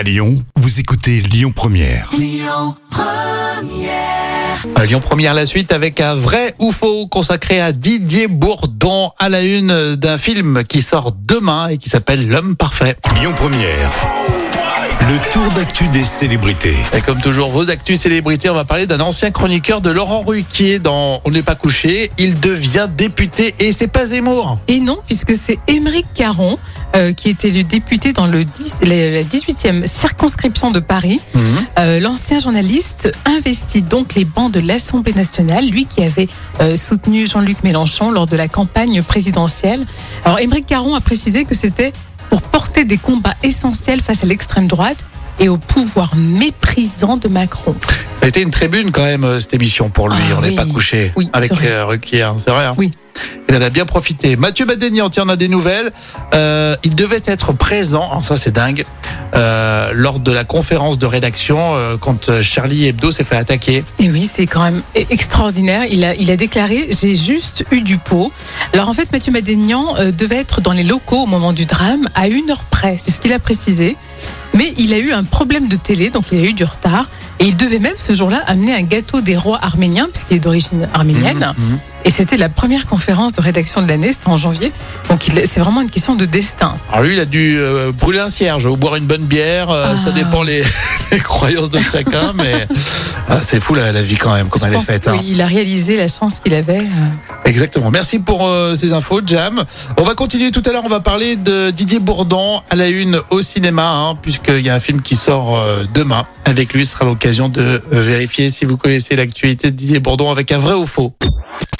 À Lyon, vous écoutez Lyon Première. À Lyon Première, la suite avec un vrai ou faux consacré à Didier Bourdon à la une d'un film qui sort demain et qui s'appelle L'homme parfait. Lyon Première. Le tour d'actu des célébrités. Et comme toujours, vos actus célébrités, on va parler d'un ancien chroniqueur de Laurent Ruquier dans On n'est pas couché. Il devient député et c'est pas Zemmour. Et non, puisque c'est Émeric Caron, euh, qui était le député dans le 10 la la 18e circonscription de Paris. Euh, L'ancien journaliste investit donc les bancs de l'Assemblée nationale, lui qui avait euh, soutenu Jean-Luc Mélenchon lors de la campagne présidentielle. Alors Émeric Caron a précisé que c'était pour porter des combats essentiels face à l'extrême droite et au pouvoir méprisant de Macron. Ça a été une tribune quand même, euh, cette émission pour lui. Ah on n'est oui. pas couché Oui, avec c'est vrai. euh, Ruquier, hein, c'est vrai. hein Oui. Il en a bien profité. Mathieu Badénian, tiens, on a des nouvelles. Euh, il devait être présent, alors ça c'est dingue, euh, lors de la conférence de rédaction euh, quand euh, Charlie Hebdo s'est fait attaquer. Et oui, c'est quand même e- extraordinaire. Il a, il a déclaré J'ai juste eu du pot. Alors en fait, Mathieu Madénian euh, devait être dans les locaux au moment du drame à une heure près. C'est ce qu'il a précisé. Mais il a eu un problème de télé, donc il a eu du retard. Et il devait même ce jour-là amener un gâteau des rois arméniens, puisqu'il est d'origine arménienne. Mhm. Et c'était la première conférence de rédaction de l'année, c'était en janvier. Donc c'est vraiment une question de destin. Alors lui, il a dû euh, brûler un cierge ou boire une bonne bière. euh, Ça Ah. dépend les, les croyances de chacun, mais ah, c'est fou la, la vie quand même, comme Je elle est faite. hein. il a réalisé la chance qu'il avait. euh. Exactement. Merci pour euh, ces infos, Jam. On va continuer tout à l'heure. On va parler de Didier Bourdon à la une au cinéma, hein, puisqu'il y a un film qui sort euh, demain. Avec lui, ce sera l'occasion de vérifier si vous connaissez l'actualité de Didier Bourdon avec un vrai ou faux.